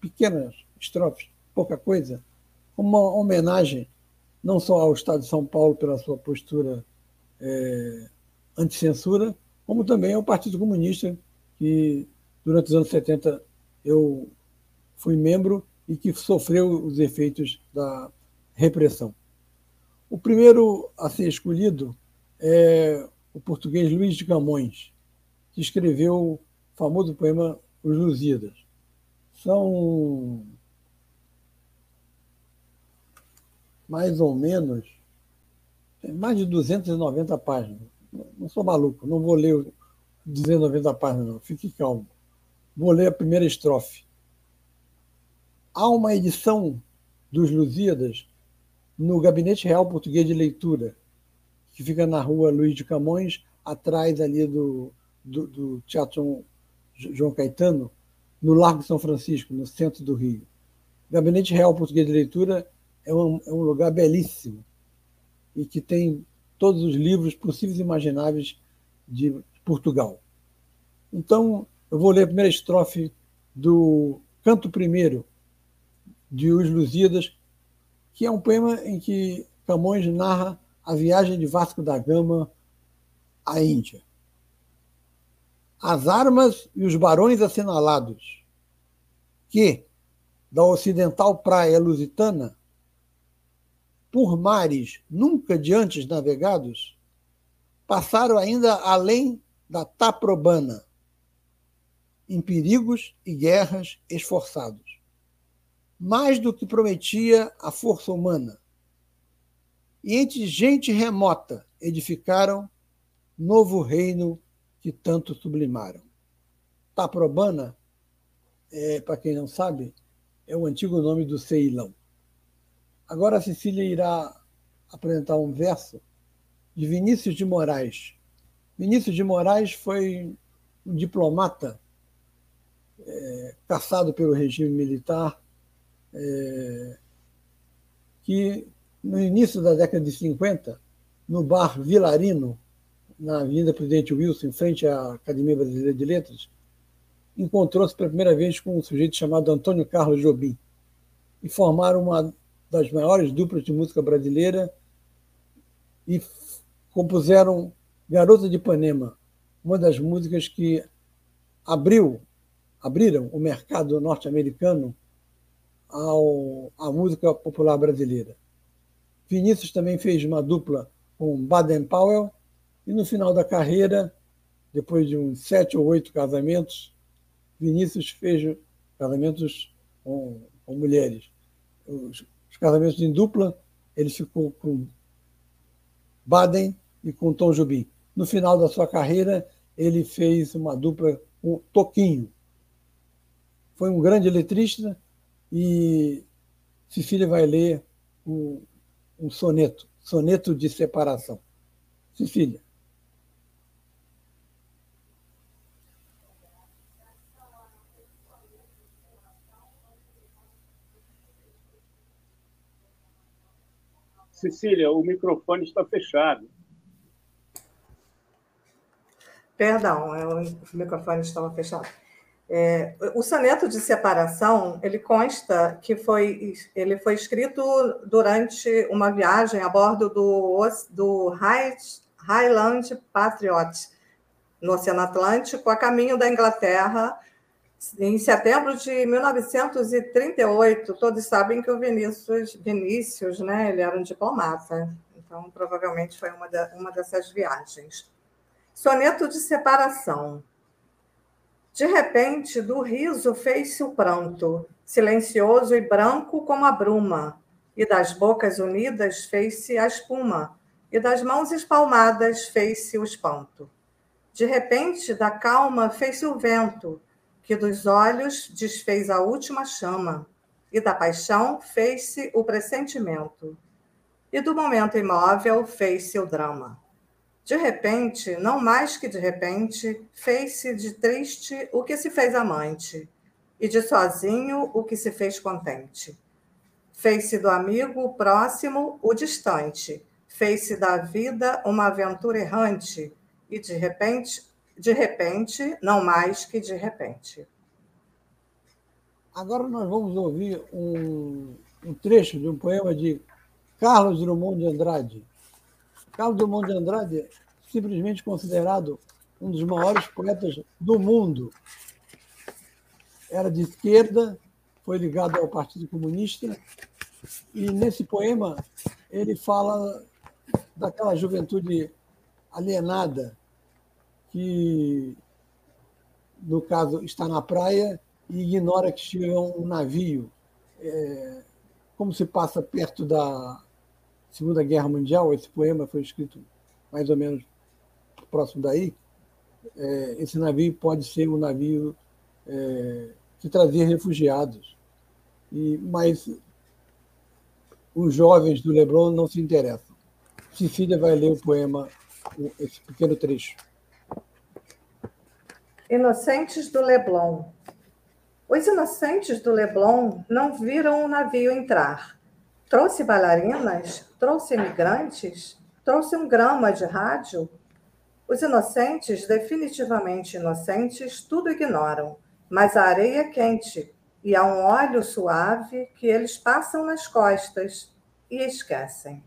pequenas estrofes, pouca coisa, uma homenagem não só ao Estado de São Paulo pela sua postura é, anticensura, como também ao Partido Comunista, que durante os anos 70 eu fui membro e que sofreu os efeitos da repressão. O primeiro a ser escolhido é o português Luís de Camões, que escreveu o famoso poema Os Lusíadas. São mais ou menos mais de 290 páginas. Não sou maluco, não vou ler 290 páginas, não. Fique calmo. Vou ler a primeira estrofe. Há uma edição dos Lusíadas no Gabinete Real Português de Leitura, que fica na rua Luiz de Camões, atrás ali do, do, do Teatro João Caetano, no Largo São Francisco, no centro do Rio. O Gabinete Real Português de Leitura é um, é um lugar belíssimo e que tem todos os livros possíveis e imagináveis de Portugal. Então, eu vou ler a primeira estrofe do Canto Primeiro de Os Lusíadas, que é um poema em que Camões narra a viagem de Vasco da Gama à Índia. As armas e os barões assinalados, que, da ocidental praia lusitana, por mares nunca de antes navegados, passaram ainda além da Taprobana, em perigos e guerras esforçados. Mais do que prometia a força humana. E entre gente remota edificaram novo reino que tanto sublimaram. Taprobana, é, para quem não sabe, é o antigo nome do Ceilão. Agora a Cecília irá apresentar um verso de Vinícius de Moraes. Vinícius de Moraes foi um diplomata caçado pelo regime militar, é, que no início da década de 50, no bar Vilarino, na Avenida Presidente Wilson, em frente à Academia Brasileira de Letras, encontrou-se pela primeira vez com um sujeito chamado Antônio Carlos Jobim e formaram uma das maiores duplas de música brasileira e compuseram Garota de Ipanema, uma das músicas que abriu, abriram o mercado norte-americano à música popular brasileira. Vinícius também fez uma dupla com Baden Powell e no final da carreira, depois de uns sete ou oito casamentos, Vinícius fez casamentos com, com mulheres. Os, os casamentos em dupla, ele ficou com Baden e com Tom Jobim. No final da sua carreira, ele fez uma dupla com Toquinho. Foi um grande letrista e Cecília vai ler um, um soneto, soneto de separação. Cecília. Cecília, o microfone está fechado. Perdão, é, o microfone estava fechado. É, o soneto de separação ele consta que foi ele foi escrito durante uma viagem a bordo do, do Highland Patriot no Oceano Atlântico a caminho da Inglaterra em setembro de 1938, todos sabem que o Vinícius, Vinícius né, ele era um diplomata, então provavelmente foi uma, uma dessas viagens. Soneto de separação. De repente, do riso fez-se o pranto, silencioso e branco como a bruma, e das bocas unidas fez-se a espuma, e das mãos espalmadas fez-se o espanto. De repente, da calma fez-se o vento, que dos olhos desfez a última chama, e da paixão fez-se o pressentimento, e do momento imóvel fez-se o drama. De repente, não mais que de repente, fez-se de triste o que se fez amante, e de sozinho o que se fez contente. Fez-se do amigo o próximo o distante, fez-se da vida uma aventura errante, e de repente, de repente, não mais que de repente. Agora nós vamos ouvir um, um trecho de um poema de Carlos Drummond de Andrade. Carlos Drummond de Andrade simplesmente considerado um dos maiores poetas do mundo. Era de esquerda, foi ligado ao Partido Comunista, e nesse poema ele fala daquela juventude alienada que, no caso, está na praia e ignora que chega um navio. É, como se passa perto da Segunda Guerra Mundial, esse poema foi escrito mais ou menos próximo daí, é, esse navio pode ser um navio é, que trazia refugiados. E, mas os jovens do Leblon não se interessam. Cecília vai ler o poema, esse pequeno trecho. Inocentes do Leblon. Os inocentes do Leblon não viram o navio entrar. Trouxe bailarinas? Trouxe imigrantes? Trouxe um grama de rádio? Os inocentes, definitivamente inocentes, tudo ignoram, mas a areia é quente e há um óleo suave que eles passam nas costas e esquecem.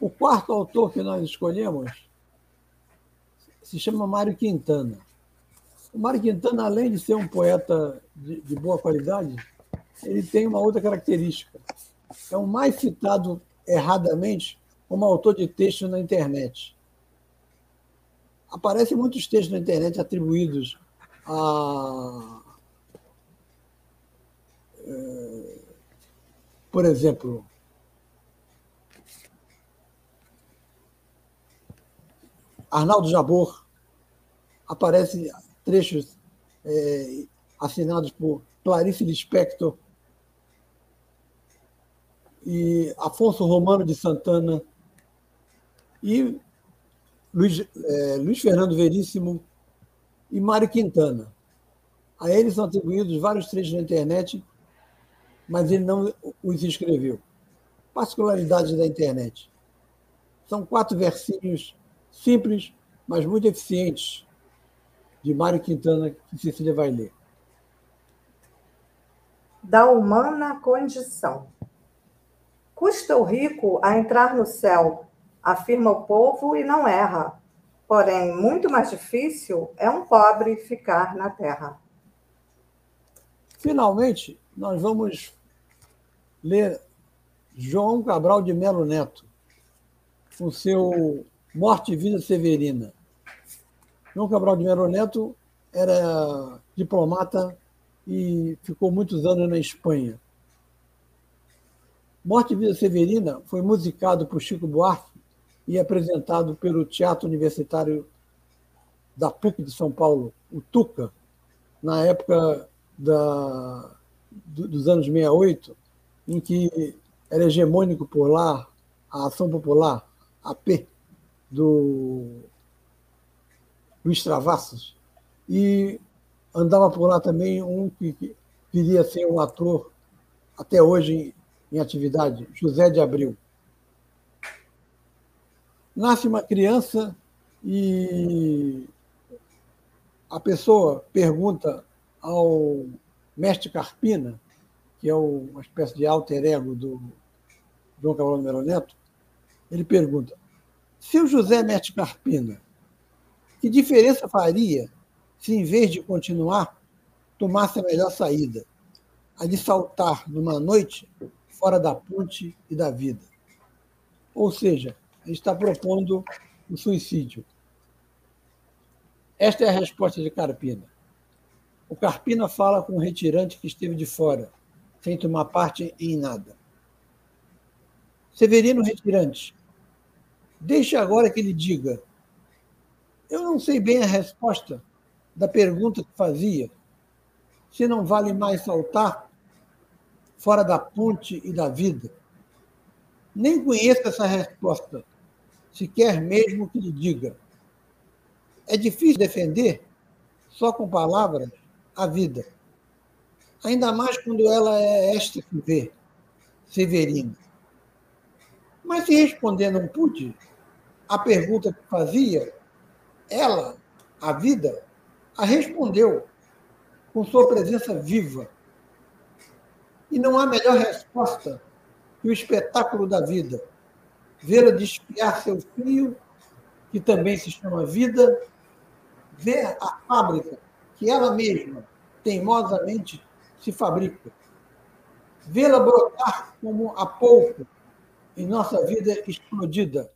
O quarto autor que nós escolhemos se chama Mário Quintana. O Mário Quintana, além de ser um poeta de, de boa qualidade, ele tem uma outra característica. É o mais citado erradamente como autor de textos na internet. Aparecem muitos textos na internet atribuídos a. É, por exemplo, Arnaldo Jabor, aparecem trechos é, assinados por Clarice Lispector e Afonso Romano de Santana e Luiz, é, Luiz Fernando Veríssimo e Mário Quintana. A eles são atribuídos vários trechos na internet, mas ele não os escreveu. Particularidades da internet. São quatro versinhos simples, mas muito eficientes, de Mário Quintana, que Cecília vai ler. Da humana condição. Custa o rico a entrar no céu, afirma o povo e não erra. Porém, muito mais difícil é um pobre ficar na terra. Finalmente, nós vamos ler João Cabral de Melo Neto, com seu Morte e Vida Severina. João Cabral de Melo Neto era diplomata e ficou muitos anos na Espanha. Morte e Vida Severina foi musicado por Chico Buarque e apresentado pelo Teatro Universitário da PUC de São Paulo, o TUCA, na época da, dos anos 68, em que era hegemônico por lá a Ação Popular, AP, do Luiz Travassos, e andava por lá também um que queria ser um ator até hoje em, atividade, José de Abril. Nasce uma criança e a pessoa pergunta ao mestre Carpina, que é uma espécie de alter ego do João Cabral Melo Neto, ele pergunta: se o José mete Carpina, que diferença faria se, em vez de continuar, tomasse a melhor saída, a de saltar numa noite fora da ponte e da vida? Ou seja, a gente está propondo o suicídio. Esta é a resposta de Carpina. O Carpina fala com o retirante que esteve de fora, sem tomar parte em nada. Severino Retirante, Deixe agora que ele diga. Eu não sei bem a resposta da pergunta que fazia. Se não vale mais saltar fora da ponte e da vida. Nem conheço essa resposta, se quer mesmo que lhe diga. É difícil defender, só com palavras, a vida. Ainda mais quando ela é esta que vê, Severina. Mas se responder não pude, a pergunta que fazia, ela, a vida, a respondeu com sua presença viva. E não há melhor resposta que o espetáculo da vida. Vê-la desfiar seu fio, que também se chama vida, ver a fábrica que ela mesma, teimosamente, se fabrica. Vê-la brotar como há pouco em nossa vida explodida.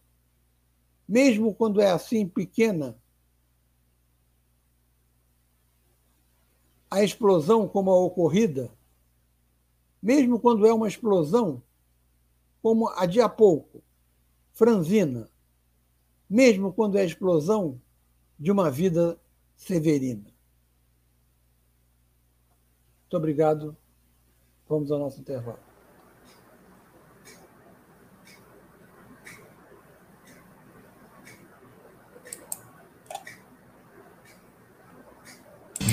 Mesmo quando é assim pequena, a explosão como a ocorrida, mesmo quando é uma explosão como a de há pouco, franzina, mesmo quando é a explosão de uma vida severina. Muito obrigado. Vamos ao nosso intervalo.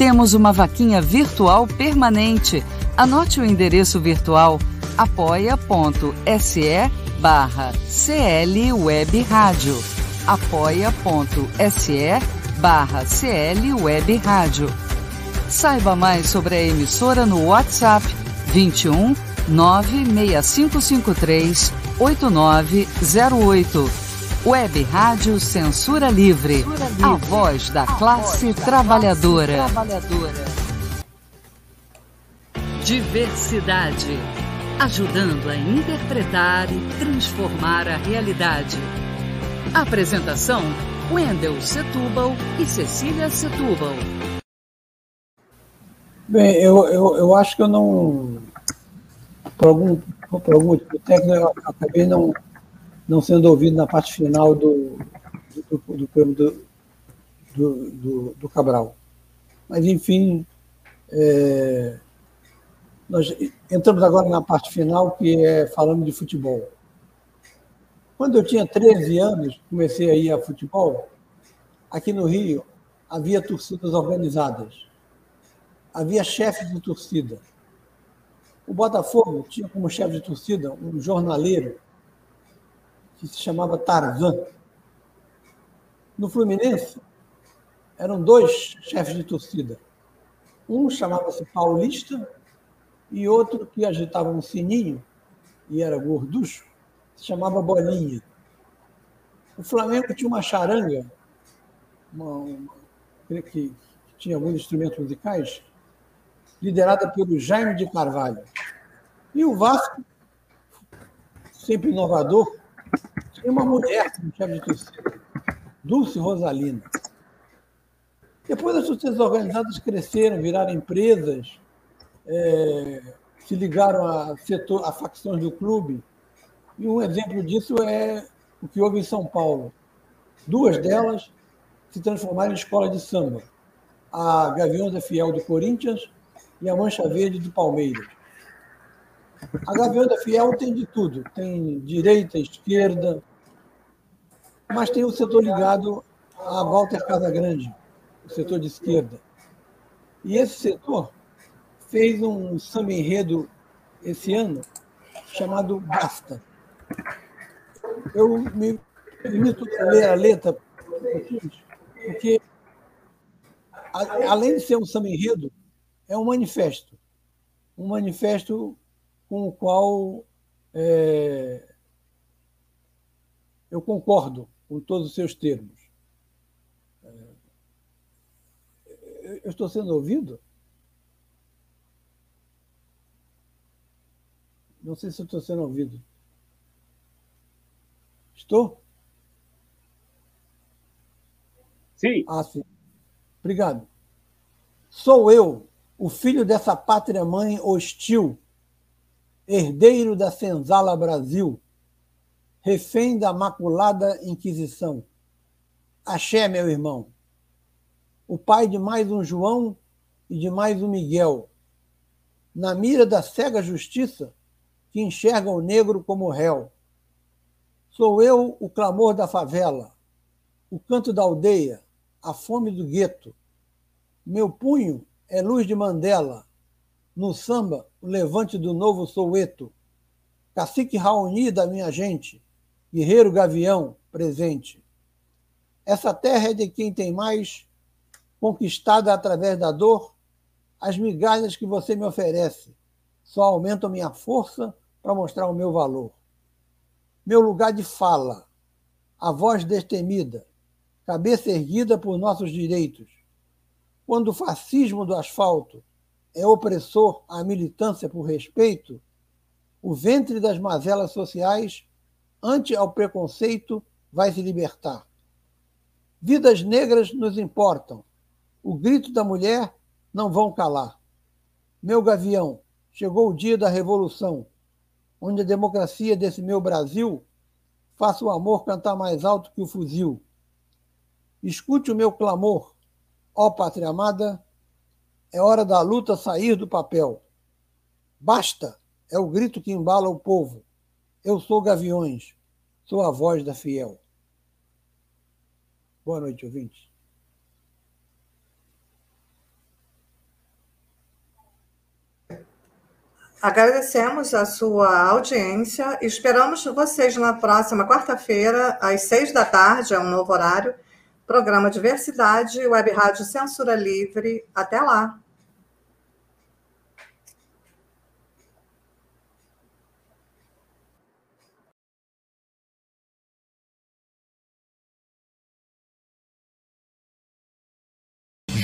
temos uma vaquinha virtual permanente. Anote o endereço virtual apoia.se barra CL Web Rádio. apoia.se barra CL Web Rádio. Saiba mais sobre a emissora no WhatsApp 21 96553 8908 Web Rádio Censura Livre, Censura Livre. a voz da a classe voz da trabalhadora. Classe trabalhadora. Diversidade, ajudando a interpretar e transformar a realidade. Apresentação: Wendel Setúbal e Cecília Setúbal. Bem, eu, eu, eu acho que eu não. Por algum, por algum motivo técnico, eu acabei não não sendo ouvido na parte final do, do, do do, do, Cabral. Mas, enfim, é, nós entramos agora na parte final, que é falando de futebol. Quando eu tinha 13 anos, comecei a ir a futebol, aqui no Rio havia torcidas organizadas, havia chefes de torcida. O Botafogo tinha como chefe de torcida um jornaleiro que se chamava Tarzan. No Fluminense, eram dois chefes de torcida. Um chamava-se Paulista e outro que agitava um sininho e era gorducho, se chamava Bolinha. O Flamengo tinha uma charanga, uma, uma, creio que tinha alguns instrumentos musicais, liderada pelo Jaime de Carvalho. E o Vasco, sempre inovador, tinha uma mulher como chefe de torcida, Dulce Rosalina. Depois as torcidas organizadas cresceram, viraram empresas, é, se ligaram a, setor, a facções do clube. E um exemplo disso é o que houve em São Paulo. Duas delas se transformaram em escola de samba. A Gaviões da Fiel do Corinthians e a Mancha Verde do Palmeiras. A Gavião da Fiel tem de tudo. Tem direita, esquerda, mas tem o setor ligado a Walter Casagrande, o setor de esquerda. E esse setor fez um samba enredo esse ano chamado Basta. Eu me permito ler a letra porque, além de ser um samba enredo, é um manifesto. Um manifesto com o qual é, Eu concordo com todos os seus termos. Eu estou sendo ouvido? Não sei se estou sendo ouvido. Estou? Sim. Ah, sim. Obrigado. Sou eu, o filho dessa pátria-mãe hostil, herdeiro da senzala Brasil, refém da maculada Inquisição. Axé, meu irmão, o pai de mais um João e de mais um Miguel, na mira da cega justiça que enxerga o negro como réu. Sou eu o clamor da favela, o canto da aldeia, a fome do gueto. Meu punho é luz de Mandela, no samba, o levante do novo Soueto. Cacique Raoni da minha gente, guerreiro gavião presente. Essa terra é de quem tem mais, conquistada através da dor, as migalhas que você me oferece só aumentam minha força para mostrar o meu valor. Meu lugar de fala, a voz destemida, cabeça erguida por nossos direitos. Quando o fascismo do asfalto é opressor à militância por respeito, o ventre das mazelas sociais, ante ao preconceito, vai se libertar. Vidas negras nos importam. O grito da mulher não vão calar. Meu gavião, chegou o dia da revolução onde a democracia desse meu Brasil faça o amor cantar mais alto que o fuzil. Escute o meu clamor, ó pátria amada, é hora da luta sair do papel. Basta, é o grito que embala o povo. Eu sou Gaviões, sou a voz da fiel. Boa noite, ouvintes. Agradecemos a sua audiência esperamos vocês na próxima quarta-feira, às seis da tarde, é um novo horário, programa Diversidade, Web Rádio Censura Livre. Até lá!